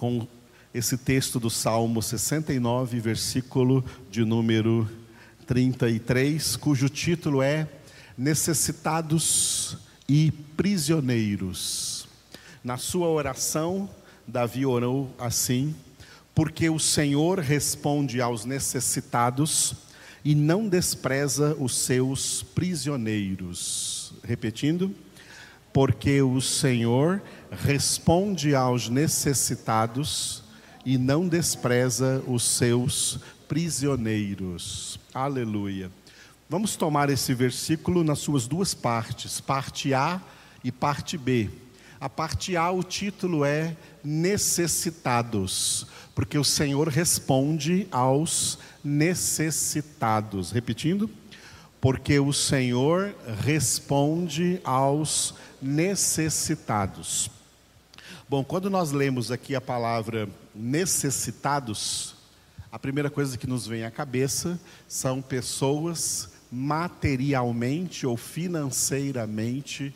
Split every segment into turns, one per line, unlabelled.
com esse texto do Salmo 69, versículo de número 33, cujo título é Necessitados e Prisioneiros. Na sua oração, Davi orou assim: Porque o Senhor responde aos necessitados e não despreza os seus prisioneiros. Repetindo, porque o Senhor responde aos necessitados e não despreza os seus prisioneiros. Aleluia. Vamos tomar esse versículo nas suas duas partes, parte A e parte B. A parte A, o título é Necessitados, porque o Senhor responde aos necessitados. Repetindo, porque o Senhor responde aos necessitados. Bom, quando nós lemos aqui a palavra necessitados, a primeira coisa que nos vem à cabeça são pessoas materialmente ou financeiramente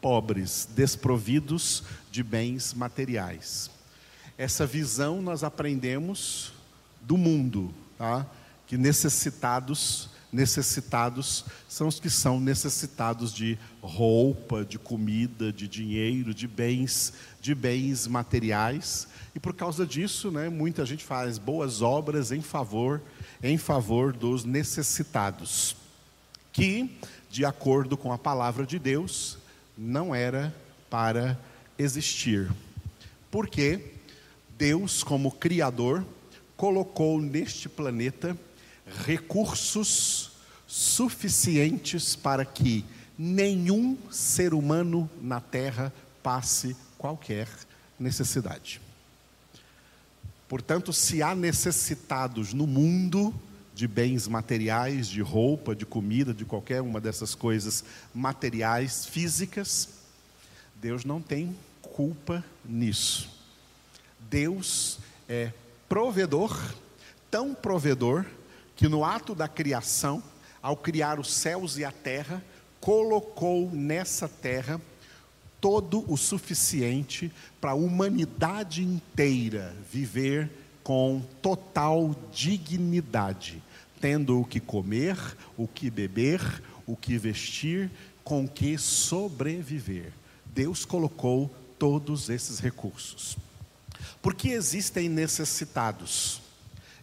pobres, desprovidos de bens materiais. Essa visão nós aprendemos do mundo, tá? que necessitados, necessitados são os que são necessitados de roupa, de comida, de dinheiro, de bens, de bens materiais. E por causa disso, né, muita gente faz boas obras em favor, em favor dos necessitados, que, de acordo com a palavra de Deus, não era para existir. Porque Deus, como criador, colocou neste planeta recursos suficientes para que nenhum ser humano na Terra passe qualquer necessidade. Portanto, se há necessitados no mundo de bens materiais, de roupa, de comida, de qualquer uma dessas coisas materiais, físicas, Deus não tem culpa nisso. Deus é provedor, tão provedor, que no ato da criação, ao criar os céus e a terra, colocou nessa terra todo o suficiente para a humanidade inteira viver com total dignidade, tendo o que comer, o que beber, o que vestir, com que sobreviver. Deus colocou todos esses recursos. Porque existem necessitados.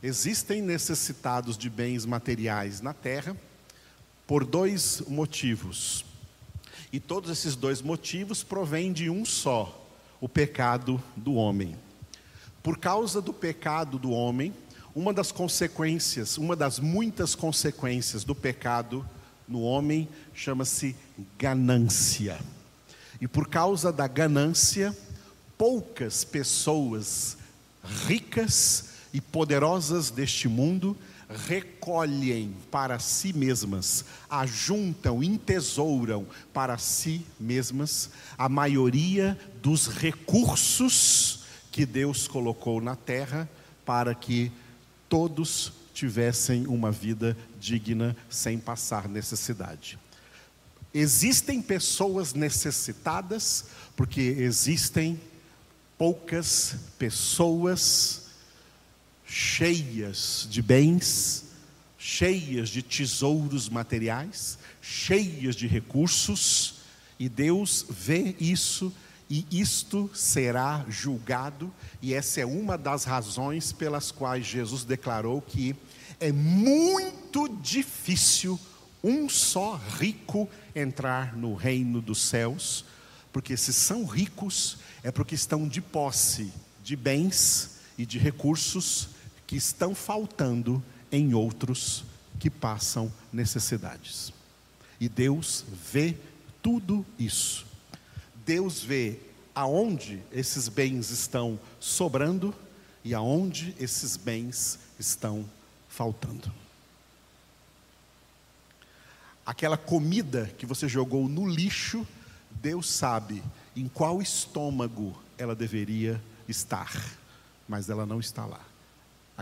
Existem necessitados de bens materiais na terra por dois motivos. E todos esses dois motivos provêm de um só: o pecado do homem. Por causa do pecado do homem, uma das consequências, uma das muitas consequências do pecado no homem chama-se ganância. E por causa da ganância, poucas pessoas ricas e poderosas deste mundo recolhem para si mesmas, ajuntam, entesouram para si mesmas a maioria dos recursos que Deus colocou na terra para que todos tivessem uma vida digna sem passar necessidade. Existem pessoas necessitadas porque existem poucas pessoas cheias de bens, cheias de tesouros materiais, cheias de recursos, e Deus vê isso e isto será julgado, e essa é uma das razões pelas quais Jesus declarou que é muito difícil um só rico entrar no reino dos céus, porque se são ricos, é porque estão de posse de bens e de recursos que estão faltando em outros que passam necessidades. E Deus vê tudo isso. Deus vê aonde esses bens estão sobrando e aonde esses bens estão faltando. Aquela comida que você jogou no lixo, Deus sabe em qual estômago ela deveria estar, mas ela não está lá.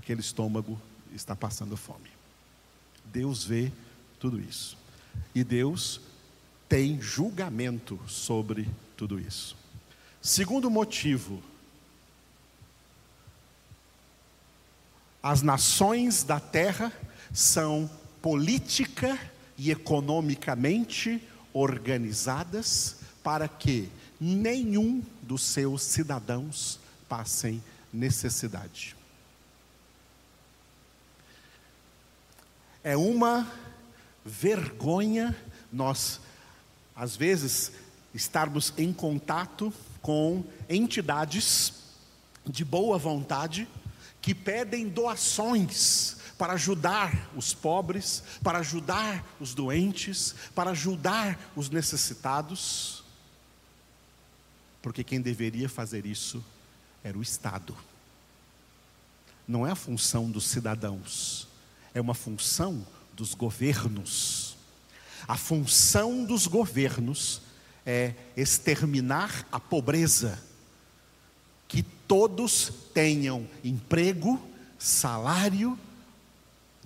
Aquele estômago está passando fome. Deus vê tudo isso. E Deus tem julgamento sobre tudo isso. Segundo motivo As nações da terra são política e economicamente organizadas para que nenhum dos seus cidadãos passem necessidade. É uma vergonha nós, às vezes, estarmos em contato com entidades de boa vontade que pedem doações para ajudar os pobres, para ajudar os doentes, para ajudar os necessitados, porque quem deveria fazer isso era o Estado. Não é a função dos cidadãos, é uma função dos governos. A função dos governos é exterminar a pobreza, que todos tenham emprego, salário,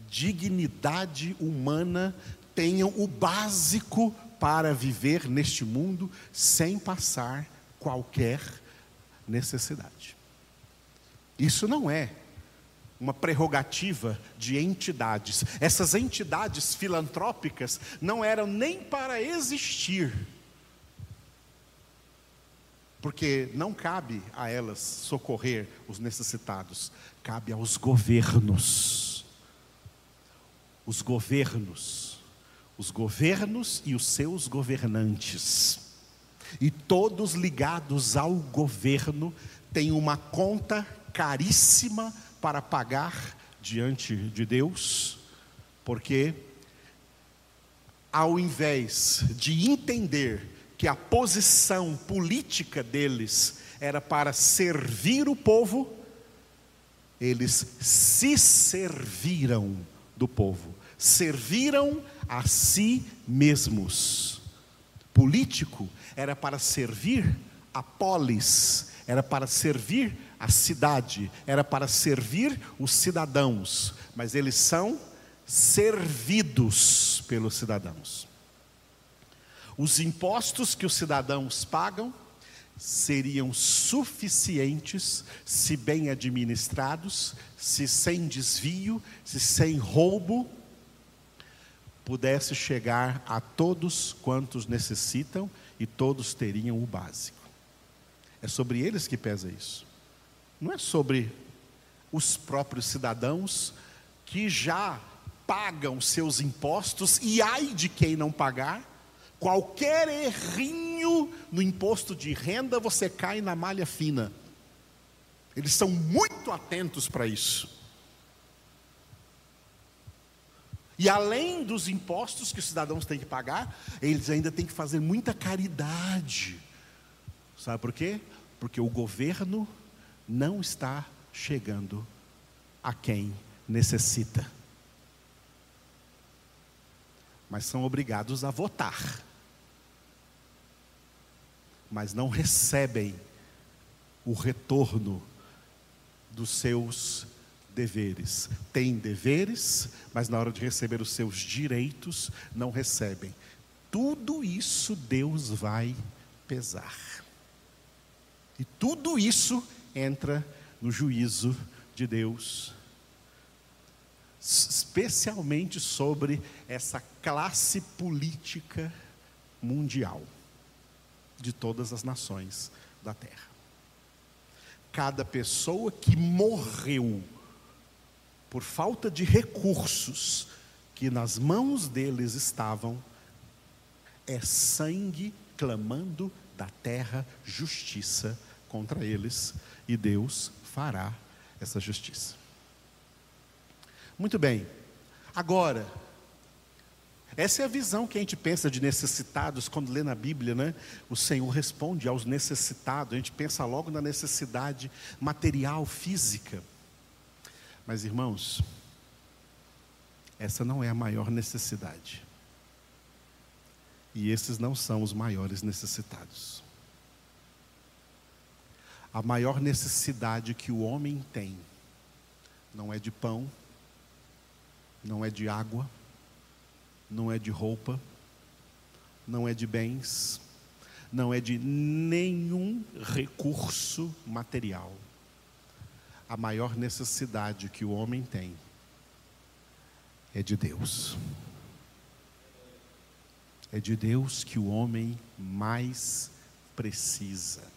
dignidade humana, tenham o básico para viver neste mundo sem passar qualquer necessidade. Isso não é uma prerrogativa de entidades. Essas entidades filantrópicas não eram nem para existir, porque não cabe a elas socorrer os necessitados, cabe aos governos. Os governos, os governos e os seus governantes, e todos ligados ao governo, têm uma conta caríssima para pagar diante de Deus, porque ao invés de entender que a posição política deles era para servir o povo, eles se serviram do povo, serviram a si mesmos. Político era para servir a polis, era para servir a cidade, era para servir os cidadãos, mas eles são servidos pelos cidadãos. Os impostos que os cidadãos pagam seriam suficientes se bem administrados, se sem desvio, se sem roubo, pudesse chegar a todos quantos necessitam e todos teriam o básico. É sobre eles que pesa isso. Não é sobre os próprios cidadãos que já pagam seus impostos e ai de quem não pagar. Qualquer errinho no imposto de renda você cai na malha fina. Eles são muito atentos para isso. E além dos impostos que os cidadãos têm que pagar, eles ainda têm que fazer muita caridade. Sabe por quê? Porque o governo não está chegando a quem necessita. Mas são obrigados a votar. Mas não recebem o retorno dos seus deveres. Têm deveres, mas na hora de receber os seus direitos, não recebem. Tudo isso Deus vai pesar. E tudo isso entra no juízo de Deus, especialmente sobre essa classe política mundial de todas as nações da terra. Cada pessoa que morreu por falta de recursos que nas mãos deles estavam, é sangue clamando da terra justiça contra eles, e Deus fará essa justiça. Muito bem, agora, essa é a visão que a gente pensa de necessitados quando lê na Bíblia, né? O Senhor responde aos necessitados, a gente pensa logo na necessidade material, física. Mas irmãos, essa não é a maior necessidade. E esses não são os maiores necessitados. A maior necessidade que o homem tem não é de pão, não é de água, não é de roupa, não é de bens, não é de nenhum recurso material. a maior necessidade que o homem tem é de Deus. É de Deus que o homem mais precisa.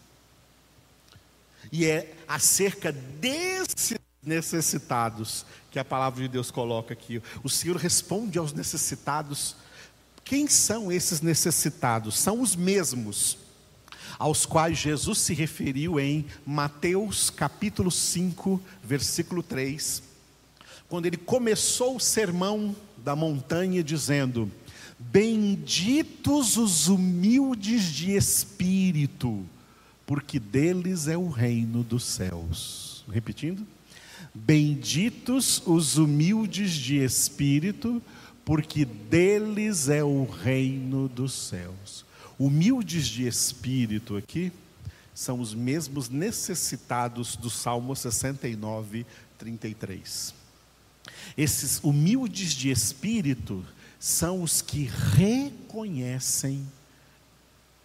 E é acerca desses necessitados que a palavra de Deus coloca aqui. O Senhor responde aos necessitados. Quem são esses necessitados? São os mesmos aos quais Jesus se referiu em Mateus capítulo 5, versículo 3, quando ele começou o sermão da montanha dizendo: Benditos os humildes de espírito, porque deles é o reino dos céus. Repetindo. Benditos os humildes de espírito, porque deles é o reino dos céus. Humildes de espírito aqui são os mesmos necessitados do Salmo 69, 33. Esses humildes de espírito são os que reconhecem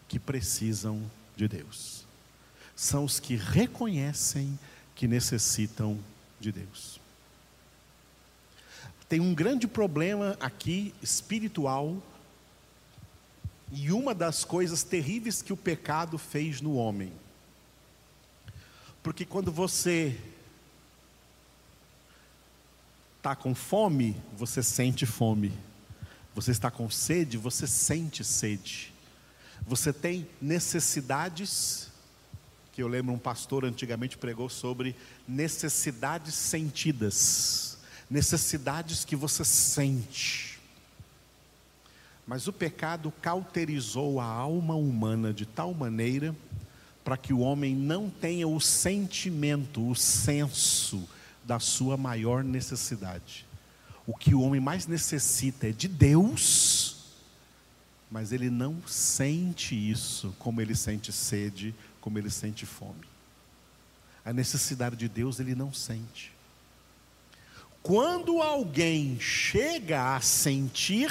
que precisam de Deus. São os que reconhecem que necessitam de Deus. Tem um grande problema aqui espiritual, e uma das coisas terríveis que o pecado fez no homem. Porque quando você está com fome, você sente fome. Você está com sede, você sente sede. Você tem necessidades que eu lembro um pastor antigamente pregou sobre necessidades sentidas, necessidades que você sente. Mas o pecado cauterizou a alma humana de tal maneira para que o homem não tenha o sentimento, o senso da sua maior necessidade. O que o homem mais necessita é de Deus, mas ele não sente isso como ele sente sede como ele sente fome. A necessidade de Deus ele não sente. Quando alguém chega a sentir,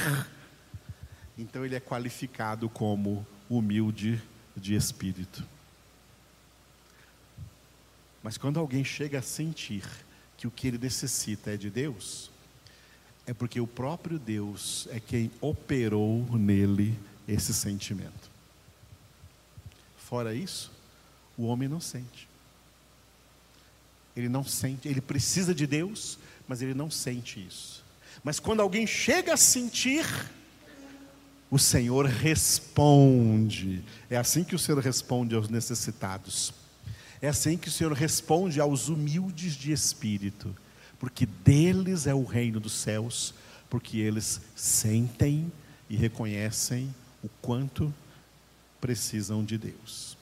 então ele é qualificado como humilde de espírito. Mas quando alguém chega a sentir que o que ele necessita é de Deus, é porque o próprio Deus é quem operou nele esse sentimento. Fora isso, o homem não sente. Ele não sente, ele precisa de Deus, mas ele não sente isso. Mas quando alguém chega a sentir, o Senhor responde. É assim que o Senhor responde aos necessitados. É assim que o Senhor responde aos humildes de espírito, porque deles é o reino dos céus, porque eles sentem e reconhecem o quanto precisam de Deus.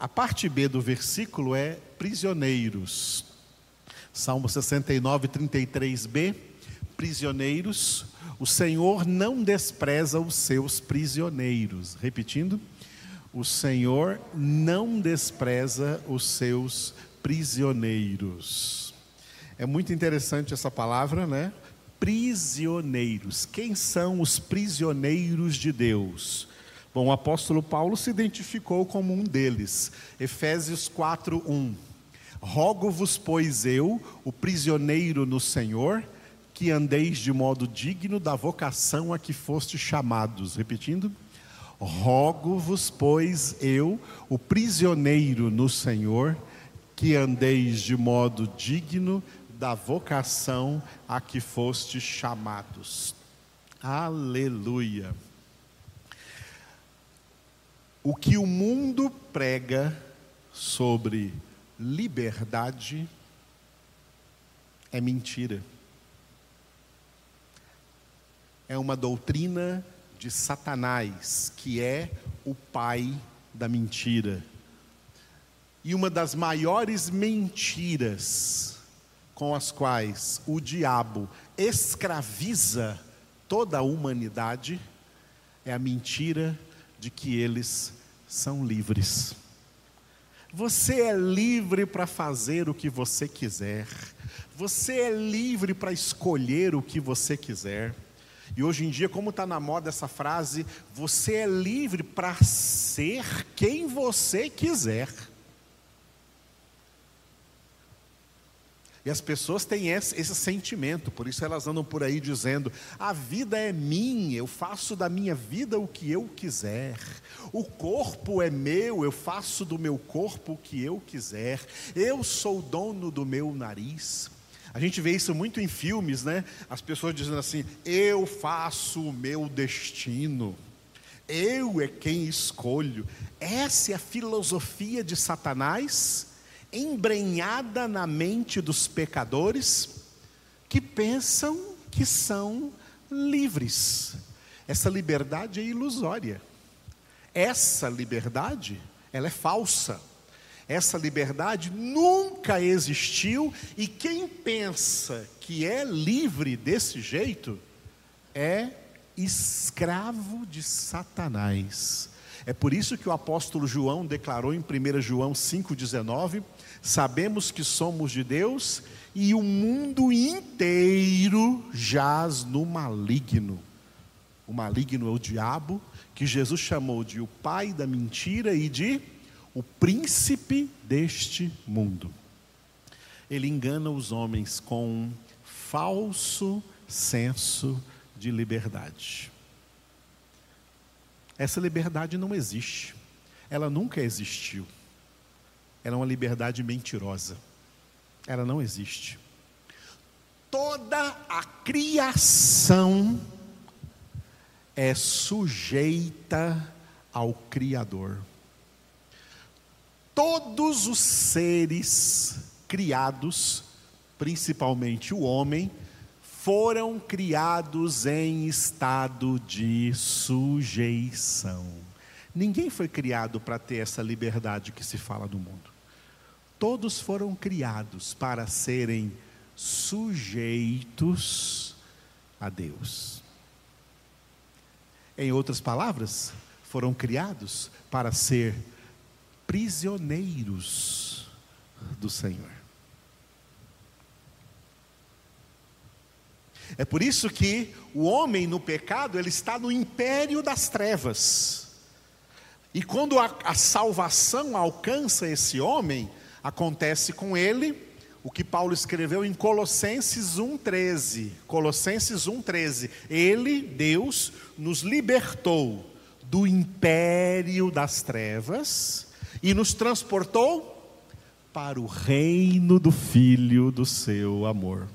A parte B do versículo é prisioneiros. Salmo 69, 33b. Prisioneiros, o Senhor não despreza os seus prisioneiros. Repetindo, o Senhor não despreza os seus prisioneiros. É muito interessante essa palavra, né? Prisioneiros. Quem são os prisioneiros de Deus? Bom, o apóstolo Paulo se identificou como um deles. Efésios 4:1. Rogo-vos, pois eu, o prisioneiro no Senhor, que andeis de modo digno da vocação a que foste chamados. Repetindo. Rogo-vos, pois eu, o prisioneiro no Senhor, que andeis de modo digno da vocação a que foste chamados. Aleluia. O que o mundo prega sobre liberdade é mentira. É uma doutrina de Satanás, que é o pai da mentira. E uma das maiores mentiras com as quais o diabo escraviza toda a humanidade é a mentira de que eles são livres. Você é livre para fazer o que você quiser. Você é livre para escolher o que você quiser. E hoje em dia, como está na moda essa frase, você é livre para ser quem você quiser. E as pessoas têm esse, esse, sentimento, por isso elas andam por aí dizendo: a vida é minha, eu faço da minha vida o que eu quiser. O corpo é meu, eu faço do meu corpo o que eu quiser. Eu sou dono do meu nariz. A gente vê isso muito em filmes, né? As pessoas dizendo assim: eu faço o meu destino. Eu é quem escolho. Essa é a filosofia de Satanás embrenhada na mente dos pecadores que pensam que são livres. Essa liberdade é ilusória. Essa liberdade, ela é falsa. Essa liberdade nunca existiu e quem pensa que é livre desse jeito é escravo de Satanás. É por isso que o apóstolo João declarou em 1 João 5,19: Sabemos que somos de Deus e o mundo inteiro jaz no maligno. O maligno é o diabo, que Jesus chamou de o pai da mentira e de o príncipe deste mundo. Ele engana os homens com um falso senso de liberdade. Essa liberdade não existe, ela nunca existiu. Ela é uma liberdade mentirosa. Ela não existe. Toda a criação é sujeita ao Criador. Todos os seres criados, principalmente o homem, foram criados em estado de sujeição. Ninguém foi criado para ter essa liberdade que se fala no mundo. Todos foram criados para serem sujeitos a Deus. Em outras palavras, foram criados para ser prisioneiros do Senhor. É por isso que o homem no pecado, ele está no império das trevas. E quando a, a salvação alcança esse homem, acontece com ele o que Paulo escreveu em Colossenses 1:13. Colossenses 1:13. Ele, Deus, nos libertou do império das trevas e nos transportou para o reino do filho do seu amor.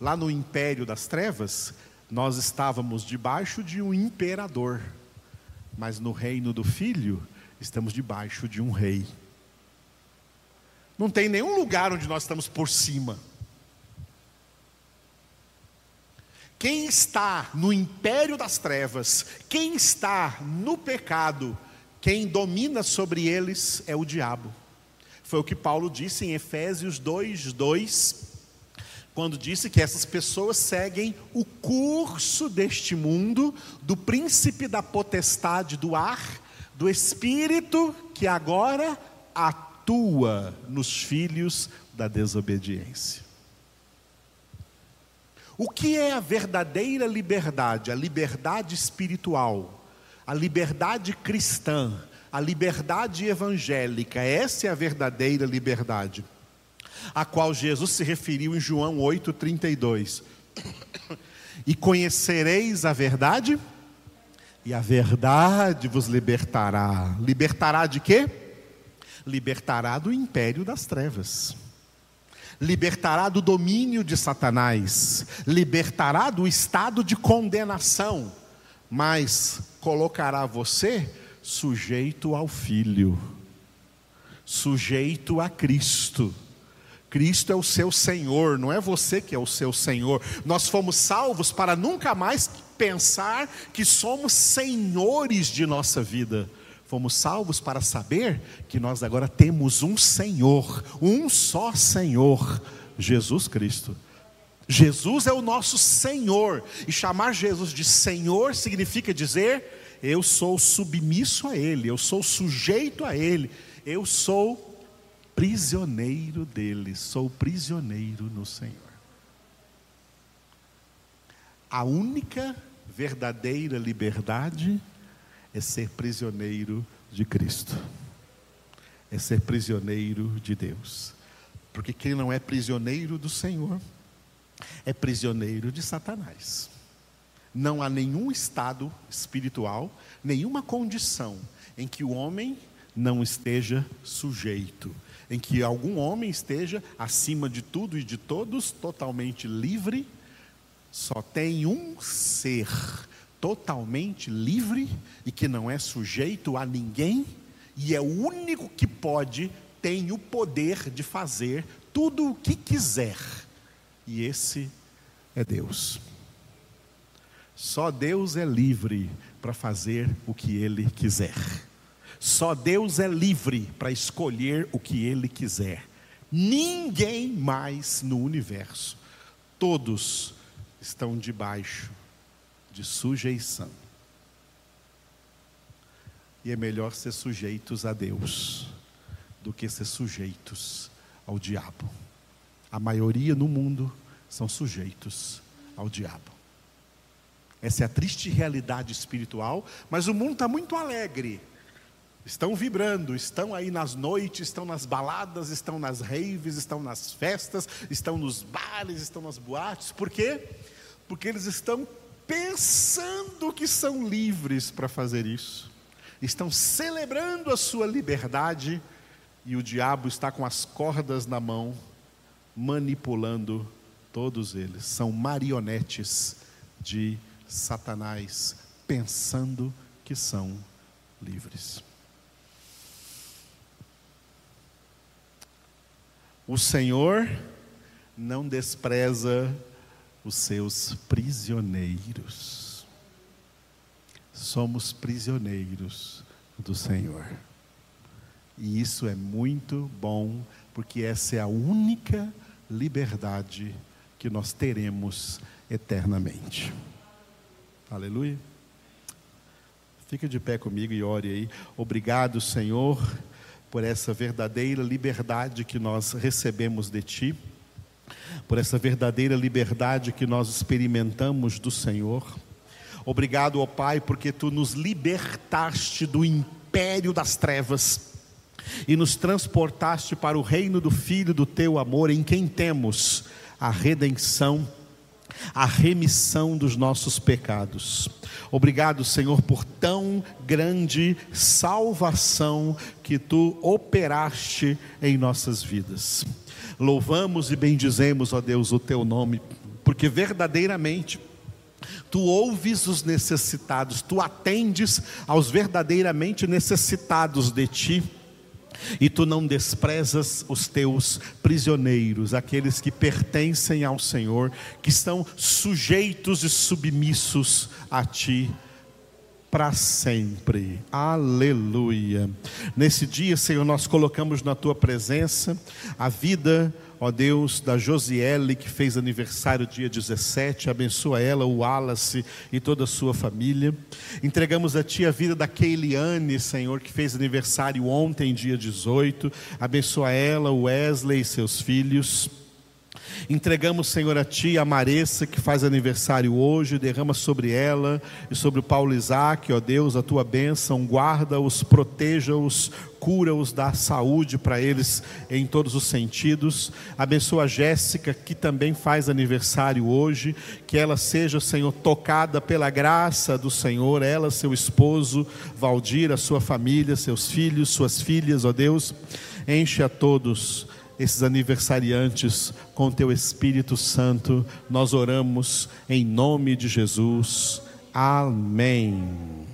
Lá no império das trevas, nós estávamos debaixo de um imperador, mas no reino do filho, estamos debaixo de um rei. Não tem nenhum lugar onde nós estamos por cima. Quem está no império das trevas, quem está no pecado, quem domina sobre eles é o diabo. Foi o que Paulo disse em Efésios 2, 2, quando disse que essas pessoas seguem o curso deste mundo, do príncipe da potestade do ar, do espírito que agora atua atua nos filhos da desobediência. O que é a verdadeira liberdade? A liberdade espiritual, a liberdade cristã, a liberdade evangélica. Essa é a verdadeira liberdade, a qual Jesus se referiu em João 8,32. E conhecereis a verdade, e a verdade vos libertará. Libertará de quê? Libertará do império das trevas, libertará do domínio de Satanás, libertará do estado de condenação, mas colocará você sujeito ao Filho, sujeito a Cristo. Cristo é o seu Senhor, não é você que é o seu Senhor. Nós fomos salvos para nunca mais pensar que somos senhores de nossa vida Fomos salvos para saber que nós agora temos um Senhor, um só Senhor, Jesus Cristo. Jesus é o nosso Senhor, e chamar Jesus de Senhor significa dizer: eu sou submisso a Ele, eu sou sujeito a Ele, eu sou prisioneiro dele, sou prisioneiro no Senhor. A única verdadeira liberdade é ser prisioneiro de Cristo, é ser prisioneiro de Deus. Porque quem não é prisioneiro do Senhor é prisioneiro de Satanás. Não há nenhum estado espiritual, nenhuma condição em que o homem não esteja sujeito, em que algum homem esteja acima de tudo e de todos, totalmente livre. Só tem um ser totalmente livre e que não é sujeito a ninguém, e é o único que pode, tem o poder de fazer tudo o que quiser. E esse é Deus. Só Deus é livre para fazer o que Ele quiser. Só Deus é livre para escolher o que Ele quiser. Ninguém mais no universo. Todos estão debaixo de sujeição. E é melhor ser sujeitos a Deus do que ser sujeitos ao diabo. A maioria no mundo são sujeitos ao diabo. Essa é a triste realidade espiritual, mas o mundo está muito alegre Estão vibrando, estão aí nas noites, estão nas baladas, estão nas raves, estão nas festas, estão nos bares, estão nas boates. Por quê? Porque eles estão pensando que são livres para fazer isso. Estão celebrando a sua liberdade e o diabo está com as cordas na mão, manipulando todos eles. São marionetes de Satanás, pensando que são livres. O Senhor não despreza os seus prisioneiros. Somos prisioneiros do Senhor. E isso é muito bom, porque essa é a única liberdade que nós teremos eternamente. Aleluia. Fica de pé comigo e ore aí. Obrigado, Senhor por essa verdadeira liberdade que nós recebemos de Ti, por essa verdadeira liberdade que nós experimentamos do Senhor. Obrigado, ó Pai, porque Tu nos libertaste do império das trevas e nos transportaste para o reino do Filho do Teu amor, em quem temos a redenção a remissão dos nossos pecados. Obrigado, Senhor, por tão grande salvação que tu operaste em nossas vidas. Louvamos e bendizemos, ó Deus, o teu nome, porque verdadeiramente Tu ouves os necessitados, tu atendes aos verdadeiramente necessitados de ti e tu não desprezas os teus prisioneiros, aqueles que pertencem ao Senhor, que estão sujeitos e submissos a ti para sempre. Aleluia. Nesse dia, Senhor, nós colocamos na tua presença a vida ó Deus, da Josiele, que fez aniversário dia 17, abençoa ela, o Wallace e toda a sua família. Entregamos a Ti a vida da Keiliane, Senhor, que fez aniversário ontem, dia 18, abençoa ela, o Wesley e seus filhos. Entregamos, Senhor, a Ti a Maressa, que faz aniversário hoje, derrama sobre ela e sobre o Paulo Isaac, ó Deus, a Tua bênção, guarda-os, proteja-os, cura-os, dá saúde para eles em todos os sentidos. Abençoa a Jéssica, que também faz aniversário hoje, que ela seja, Senhor, tocada pela graça do Senhor, ela, seu esposo, Valdir, a sua família, seus filhos, suas filhas, ó Deus, enche a todos esses aniversariantes com teu Espírito Santo. Nós oramos em nome de Jesus. Amém.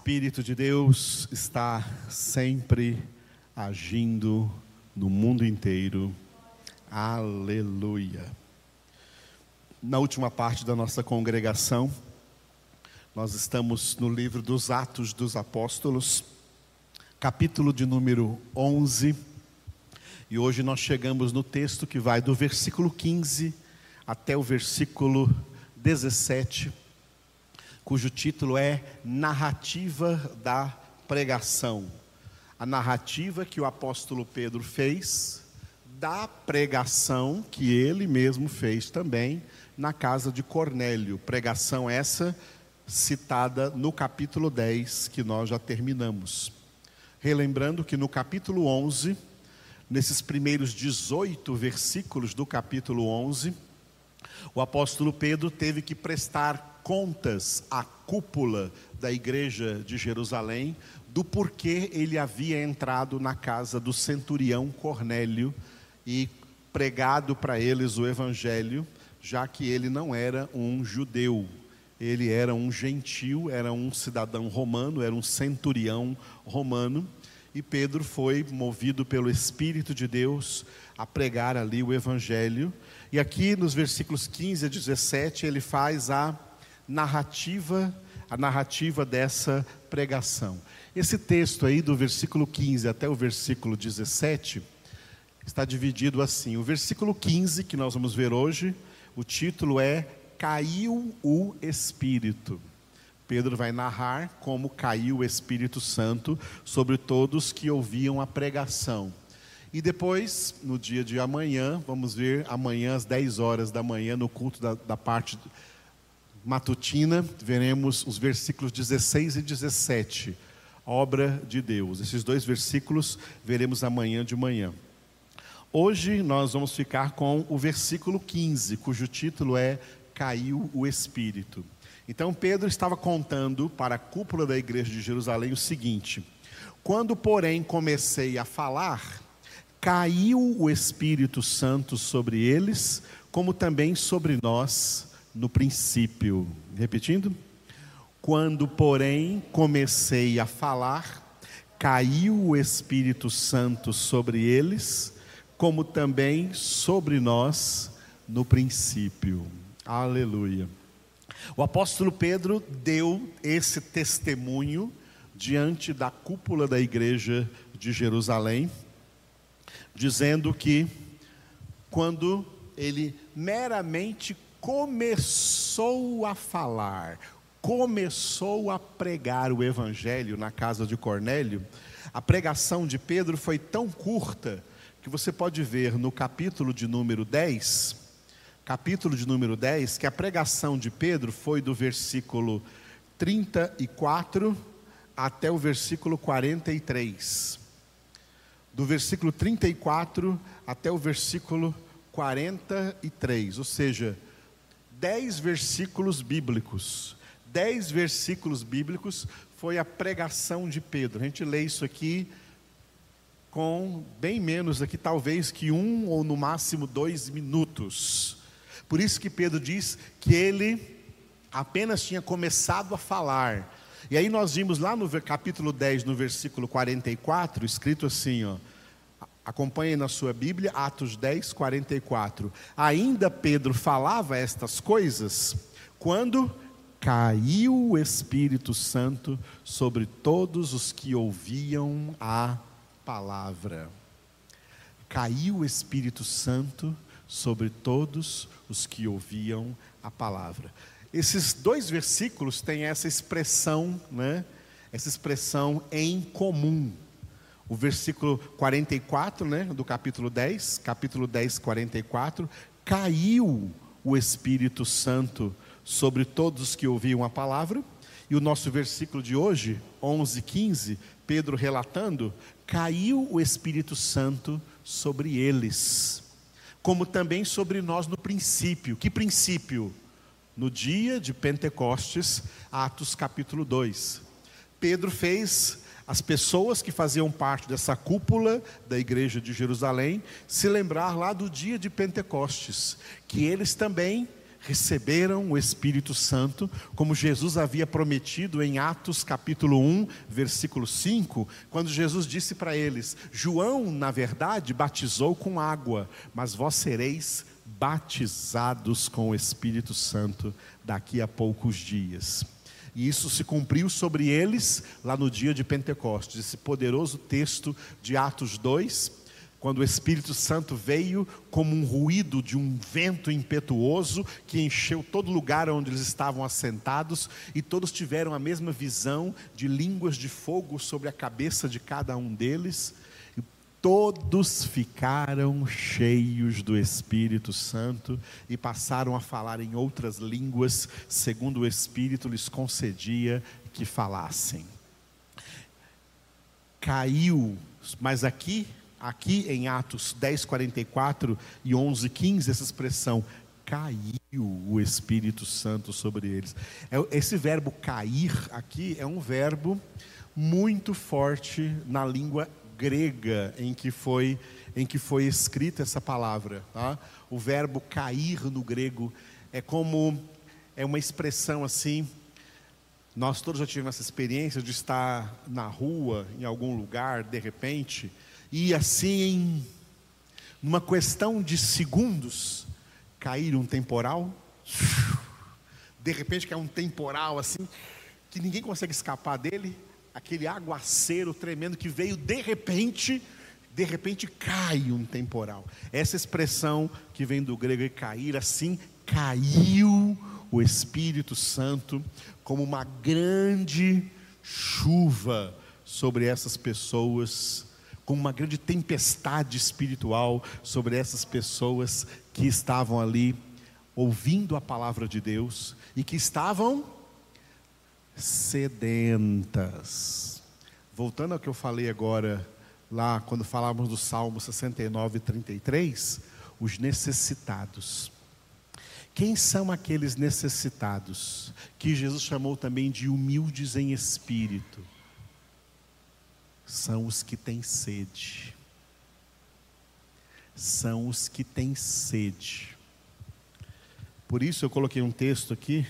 Espírito de
Deus está sempre agindo no mundo inteiro. Aleluia. Na última parte da nossa congregação, nós estamos no livro dos Atos dos Apóstolos, capítulo de número 11. E hoje nós chegamos no texto que vai do versículo 15 até o versículo 17 cujo título é Narrativa da Pregação. A narrativa que o apóstolo Pedro fez da pregação que ele mesmo fez também na casa de Cornélio. Pregação essa citada no capítulo 10, que nós já terminamos. Relembrando que no capítulo 11, nesses primeiros 18 versículos do capítulo 11, o apóstolo Pedro teve que prestar contas à cúpula da igreja de Jerusalém do porquê ele havia entrado na casa do centurião Cornélio e pregado para eles o evangelho, já que ele não era um judeu, ele era um gentil, era um cidadão romano, era um centurião romano, e Pedro foi movido pelo Espírito de Deus a pregar ali o Evangelho. E aqui nos versículos 15 a 17 ele faz a narrativa, a narrativa dessa pregação. Esse texto aí do versículo 15 até o versículo 17 está dividido assim. O versículo 15 que nós vamos ver hoje, o título é Caiu o Espírito. Pedro vai narrar como caiu o Espírito Santo sobre todos que ouviam a pregação. E depois, no dia de amanhã, vamos ver amanhã às 10 horas da manhã, no culto da, da parte matutina, veremos os versículos 16 e 17, obra de Deus. Esses dois versículos veremos amanhã de manhã. Hoje nós vamos ficar com o versículo 15, cujo título é Caiu o Espírito. Então Pedro estava contando para a cúpula da igreja de Jerusalém o seguinte: Quando, porém, comecei a falar, caiu o Espírito Santo sobre eles, como também sobre nós no princípio. Repetindo? Quando, porém, comecei a falar, caiu o Espírito Santo sobre eles, como também sobre nós no princípio. Aleluia. O apóstolo Pedro deu esse testemunho diante da cúpula da igreja de Jerusalém, dizendo que quando ele meramente começou a falar, começou a pregar o evangelho na casa de Cornélio, a pregação de Pedro foi tão curta que você pode ver no capítulo de número 10, capítulo de número 10, que a pregação de Pedro foi do versículo 34 até o versículo 43. Do versículo 34 até o versículo 43, ou seja, 10 versículos bíblicos. 10 versículos bíblicos foi a pregação de Pedro. A gente lê isso aqui com bem menos aqui, talvez que um ou no máximo dois minutos. Por isso que Pedro diz que ele apenas tinha começado a falar. E aí nós vimos lá no capítulo 10, no versículo 44, escrito assim, ó. Acompanhe na sua Bíblia, Atos 10, 44. Ainda Pedro falava estas coisas quando caiu o Espírito Santo sobre todos os que ouviam a palavra. Caiu o Espírito Santo sobre todos os que ouviam a palavra. Esses dois versículos têm essa expressão, né? Essa expressão em comum. O versículo 44, né, do capítulo 10, capítulo 10, 44, caiu o Espírito Santo sobre todos os que ouviam a palavra. E o nosso versículo de hoje, 11, 15, Pedro relatando, caiu o Espírito Santo sobre eles, como também sobre nós no princípio. Que princípio? No dia de Pentecostes, Atos capítulo 2. Pedro fez as pessoas que faziam parte dessa cúpula da igreja de Jerusalém se lembrar lá do dia de Pentecostes, que eles também receberam o Espírito Santo, como Jesus havia prometido em Atos capítulo 1, versículo 5, quando Jesus disse para eles: João, na verdade, batizou com água, mas vós sereis batizados com o Espírito Santo daqui a poucos dias. E isso se cumpriu sobre eles lá no dia de Pentecostes, esse poderoso texto de Atos 2, quando o Espírito Santo veio como um ruído de um vento impetuoso que encheu todo lugar onde eles estavam assentados e todos tiveram a mesma visão de línguas de fogo sobre a cabeça de cada um deles. Todos ficaram cheios do Espírito Santo e passaram a falar em outras línguas, segundo o Espírito lhes concedia que falassem. Caiu, mas aqui aqui em Atos 10, 44 e 11, 15, essa expressão, caiu o Espírito Santo sobre eles. É, esse verbo cair aqui é um verbo muito forte na língua grega em que foi, em que foi escrita essa palavra. Tá? O verbo cair no grego é como, é uma expressão assim, nós todos já tivemos essa experiência de estar na rua, em algum lugar, de repente, e assim, numa questão de segundos, cair um temporal. De repente que é um temporal assim, que ninguém consegue escapar dele, aquele aguaceiro tremendo que veio de repente, de repente cai um temporal. Essa expressão que vem do grego é cair, assim, caiu o Espírito Santo como uma grande chuva sobre essas pessoas com uma grande tempestade espiritual sobre essas pessoas que estavam ali ouvindo a palavra de Deus e que estavam sedentas. Voltando ao que eu falei agora, lá quando falávamos do Salmo 69, 33, os necessitados. Quem são aqueles necessitados que Jesus chamou também de humildes em espírito? são os que têm sede. São os que têm sede. Por isso eu coloquei um texto aqui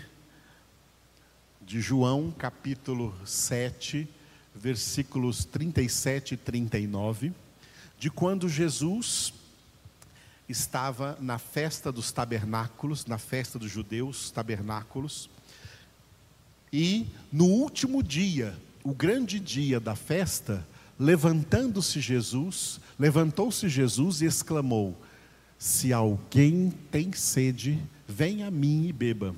de João, capítulo 7, versículos 37 e 39, de quando Jesus estava na festa dos tabernáculos, na festa dos judeus, tabernáculos, e no último dia, o grande dia da festa, Levantando-se Jesus, levantou-se Jesus e exclamou: Se alguém tem sede, venha a mim e beba.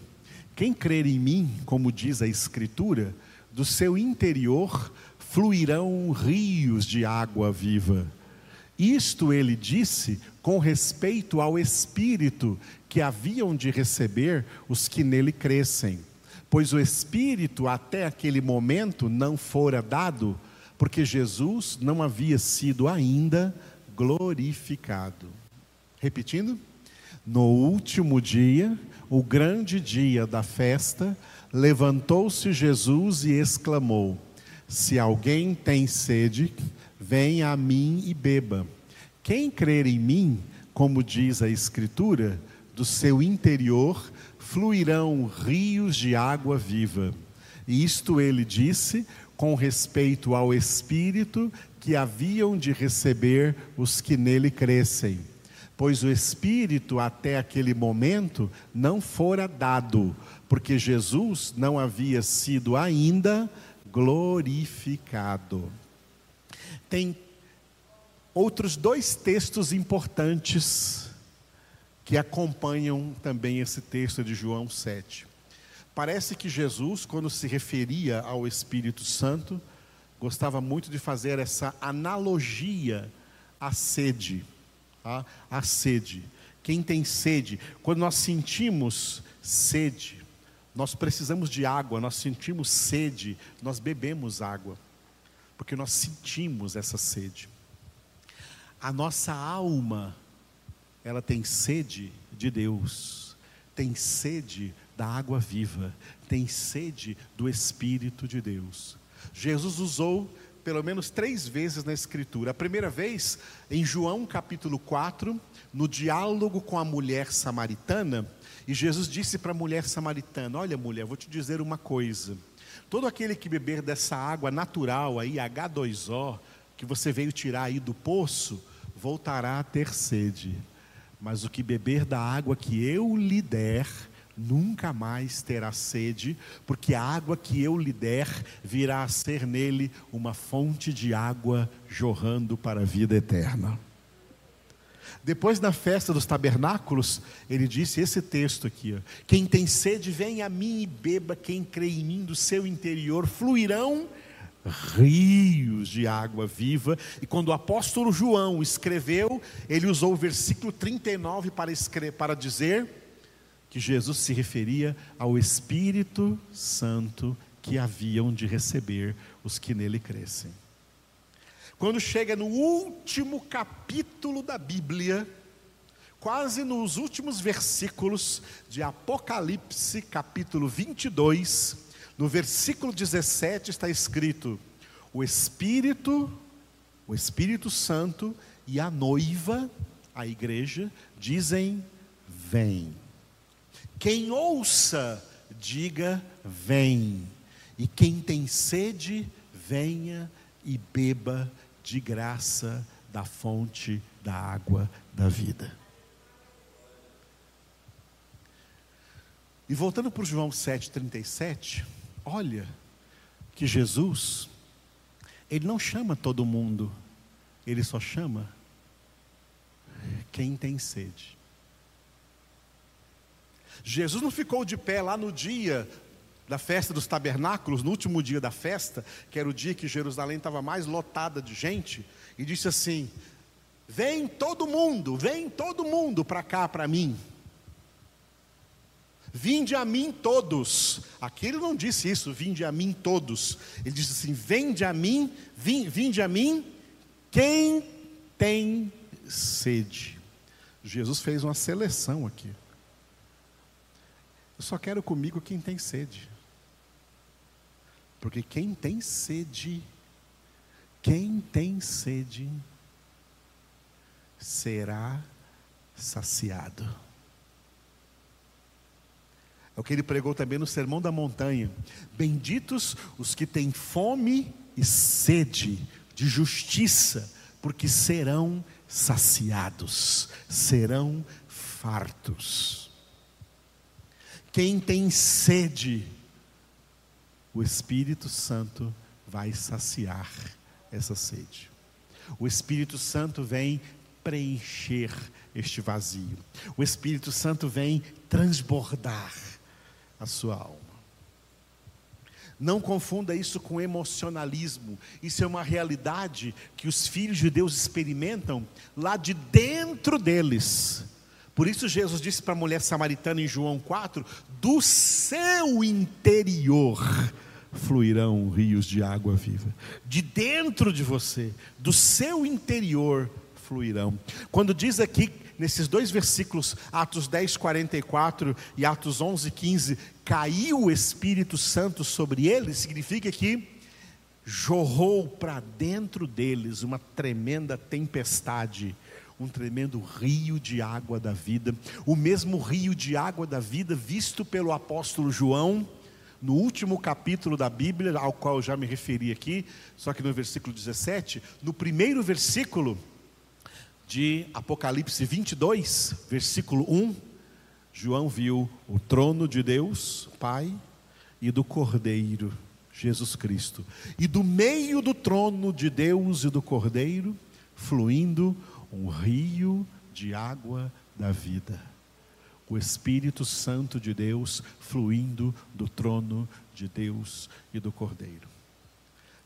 Quem crer em mim, como diz a Escritura, do seu interior fluirão rios de água viva. Isto ele disse com respeito ao Espírito que haviam de receber os que nele crescem, pois o Espírito até aquele momento não fora dado porque Jesus não havia sido ainda glorificado. Repetindo, no último dia, o grande dia da festa, levantou-se Jesus e exclamou: Se alguém tem sede, venha a mim e beba. Quem crer em mim, como diz a Escritura, do seu interior fluirão rios de água viva. Isto ele disse com respeito ao Espírito que haviam de receber os que nele crescem. Pois o Espírito até aquele momento não fora dado, porque Jesus não havia sido ainda glorificado. Tem outros dois textos importantes que acompanham também esse texto de João 7. Parece que Jesus, quando se referia ao Espírito Santo, gostava muito de fazer essa analogia à sede. Tá? A sede. Quem tem sede, quando nós sentimos sede, nós precisamos de água, nós sentimos sede, nós bebemos água, porque nós sentimos essa sede. A nossa alma, ela tem sede de Deus, tem sede da água viva, tem sede do Espírito de Deus. Jesus usou pelo menos três vezes na Escritura. A primeira vez, em João capítulo 4, no diálogo com a mulher samaritana, e Jesus disse para a mulher samaritana: Olha, mulher, vou te dizer uma coisa. Todo aquele que beber dessa água natural aí, H2O, que você veio tirar aí do poço, voltará a ter sede. Mas o que beber da água que eu lhe der, nunca mais terá sede, porque a água que eu lhe der virá a ser nele uma fonte de água jorrando para a vida eterna. Depois, na festa dos tabernáculos, ele disse esse texto aqui: ó, Quem tem sede, vem a mim e beba, quem crê em mim, do seu interior fluirão rios de água viva. E quando o apóstolo João escreveu, ele usou o versículo 39 para, escrever, para dizer que Jesus se referia ao Espírito Santo que haviam de receber os que nele crescem. Quando chega no último capítulo da Bíblia, quase nos últimos versículos de Apocalipse, capítulo 22, no versículo 17 está escrito: o Espírito, o Espírito Santo e a noiva, a igreja, dizem: vem. Quem ouça, diga: vem. E quem tem sede, venha e beba de graça da fonte da água da vida. E voltando para João 7,37, olha que Jesus, Ele não chama todo mundo, Ele só chama quem tem sede. Jesus não ficou de pé lá no dia da festa dos tabernáculos, no último dia da festa, que era o dia que Jerusalém estava mais lotada de gente, e disse assim: Vem todo mundo, vem todo mundo para cá, para mim. Vinde a mim todos. Aqui ele não disse isso, vinde a mim todos. Ele disse assim: Vende a mim, vim, vinde a mim, quem tem sede. Jesus fez uma seleção aqui. Eu só quero comigo quem tem sede. Porque quem tem sede, quem tem sede, será saciado. É o que ele pregou também no Sermão da Montanha. Benditos os que têm fome e sede de justiça, porque serão saciados, serão fartos. Quem tem sede, o Espírito Santo vai saciar essa sede. O Espírito Santo vem preencher este vazio. O Espírito Santo vem transbordar a sua alma. Não confunda isso com emocionalismo. Isso é uma realidade que os filhos de Deus experimentam lá de dentro deles. Por isso Jesus disse para a mulher samaritana em João 4: do seu interior fluirão rios de água viva. De dentro de você, do seu interior fluirão. Quando diz aqui nesses dois versículos, Atos 10, 44 e Atos 11, 15, caiu o Espírito Santo sobre eles, significa que jorrou para dentro deles uma tremenda tempestade, um tremendo rio de água da vida, o mesmo rio de água da vida visto pelo apóstolo João, no último capítulo da Bíblia, ao qual eu já me referi aqui, só que no versículo 17, no primeiro versículo, de Apocalipse 22, versículo 1, João viu o trono de Deus, Pai, e do Cordeiro, Jesus Cristo. E do meio do trono de Deus e do Cordeiro, fluindo um rio de água da vida. O Espírito Santo de Deus fluindo do trono de Deus e do Cordeiro.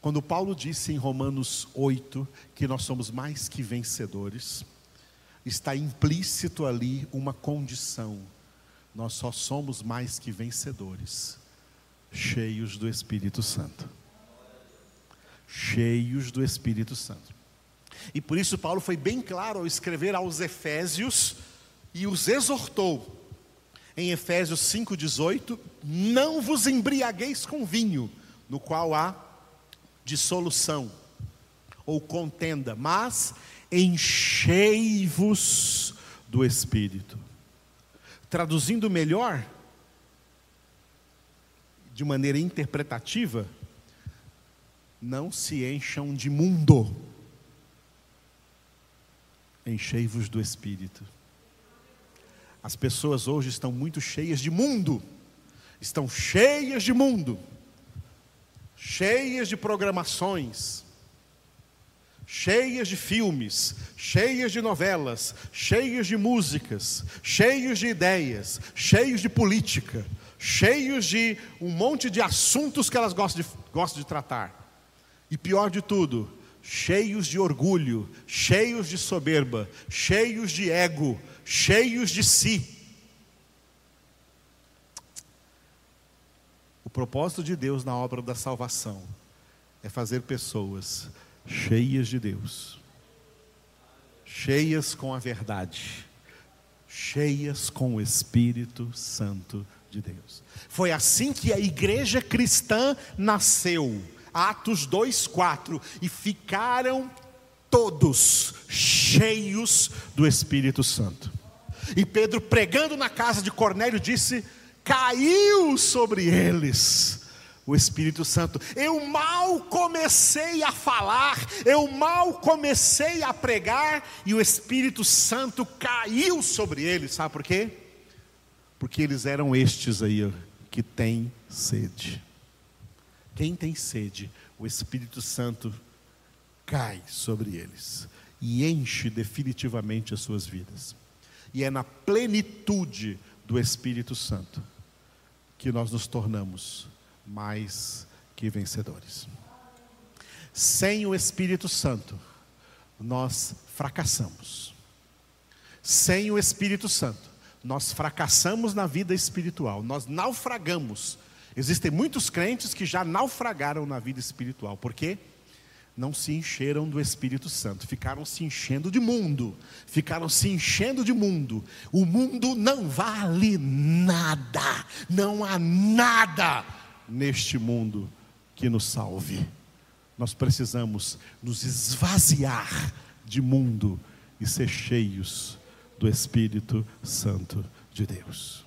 Quando Paulo disse em Romanos 8 que nós somos mais que vencedores, está implícito ali uma condição: nós só somos mais que vencedores, cheios do Espírito Santo. Cheios do Espírito Santo. E por isso Paulo foi bem claro ao escrever aos Efésios e os exortou. Em Efésios 5,18: Não vos embriagueis com vinho, no qual há dissolução ou contenda, mas enchei-vos do Espírito. Traduzindo melhor, de maneira interpretativa, não se encham de mundo, enchei-vos do Espírito. As pessoas hoje estão muito cheias de mundo, estão cheias de mundo. Cheias de programações, cheias de filmes, cheias de novelas, cheias de músicas, cheios de ideias, cheios de política, cheios de um monte de assuntos que elas gostam de, gostam de tratar. E pior de tudo, cheios de orgulho, cheios de soberba, cheios de ego, cheios de si. O propósito de Deus na obra da salvação é fazer pessoas cheias de Deus, cheias com a verdade, cheias com o Espírito Santo de Deus. Foi assim que a igreja cristã nasceu. Atos 2:4 e ficaram todos cheios do Espírito Santo. E Pedro pregando na casa de Cornélio disse: caiu sobre eles o Espírito Santo. Eu mal comecei a falar, eu mal comecei a pregar e o Espírito Santo caiu sobre eles. Sabe por quê? Porque eles eram estes aí que têm sede. Quem tem sede, o Espírito Santo cai sobre eles e enche definitivamente as suas vidas. E é na plenitude do Espírito Santo que nós nos tornamos mais que vencedores. Sem o Espírito Santo, nós fracassamos. Sem o Espírito Santo, nós fracassamos na vida espiritual, nós naufragamos. Existem muitos crentes que já naufragaram na vida espiritual, por quê? Não se encheram do Espírito Santo, ficaram se enchendo de mundo, ficaram se enchendo de mundo. O mundo não vale nada, não há nada neste mundo que nos salve. Nós precisamos nos esvaziar de mundo e ser cheios do Espírito Santo de Deus.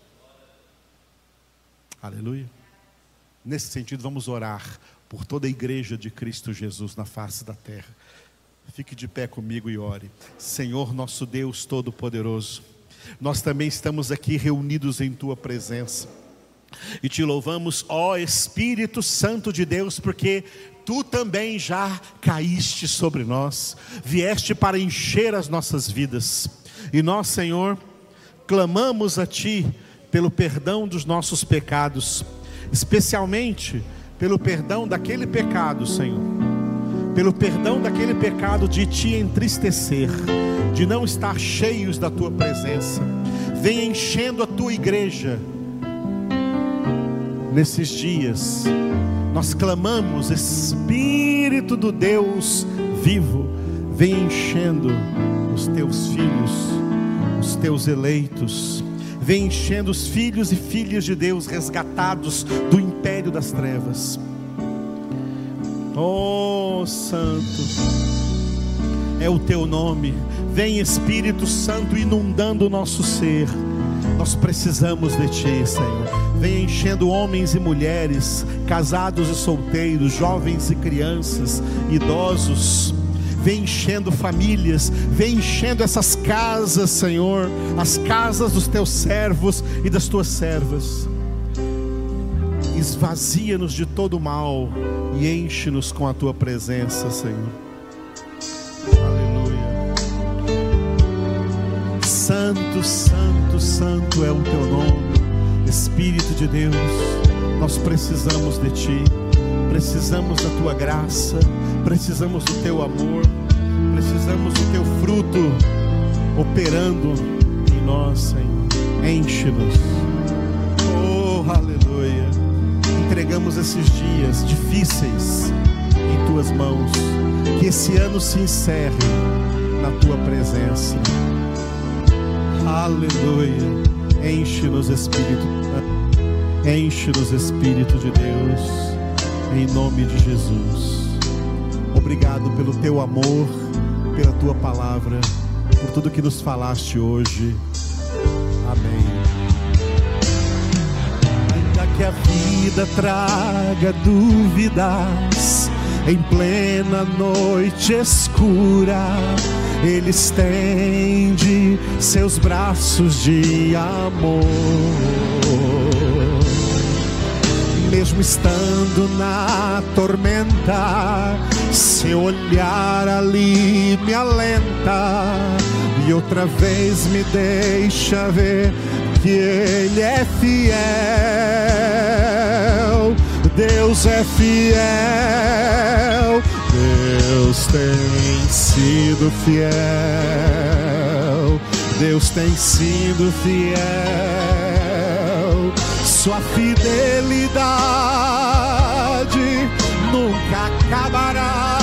Aleluia. Nesse sentido, vamos orar por toda a igreja de Cristo Jesus na face da terra. Fique de pé comigo e ore. Senhor nosso Deus Todo-Poderoso, nós também estamos aqui reunidos em Tua presença. E te louvamos, ó Espírito Santo de Deus, porque tu também já caíste sobre nós, vieste para encher as nossas vidas. E nós, Senhor, clamamos a ti pelo perdão dos nossos pecados, especialmente pelo perdão daquele pecado, Senhor. Pelo perdão daquele pecado de te entristecer, de não estar cheios da tua presença. Vem enchendo a tua igreja nesses dias. Nós clamamos, Espírito do Deus vivo, vem enchendo os teus filhos, os teus eleitos, vem enchendo os filhos e filhas de Deus resgatados do império das trevas. Oh, Santo, é o teu nome, vem Espírito Santo inundando o nosso ser. Nós precisamos de Ti, Senhor. Vem enchendo homens e mulheres, casados e solteiros, jovens e crianças, idosos. Vem enchendo famílias, vem enchendo essas casas, Senhor, as casas dos teus servos e das tuas servas. Esvazia-nos de todo mal e enche-nos com a tua presença, Senhor. Aleluia. Santo, Santo, Santo é o teu nome, Espírito de Deus. Nós precisamos de ti, precisamos da tua graça, precisamos do teu amor, precisamos do teu fruto operando em nós, Senhor. Enche-nos. Oh, aleluia. Entregamos esses dias difíceis em tuas mãos. Que esse ano se encerre na tua presença. Aleluia. Enche-nos, Espírito. Enche-nos, Espírito de Deus. Em nome de Jesus. Obrigado pelo teu amor, pela tua palavra, por tudo que nos falaste hoje. Amém. Ainda que a vida traga dúvidas em plena noite escura, Ele estende seus braços de amor. Mesmo estando na tormenta, Seu olhar ali me alenta e outra vez me deixa ver que Ele é fiel. Deus é fiel. Deus tem sido fiel. Deus tem sido fiel. Sua fidelidade nunca acabará.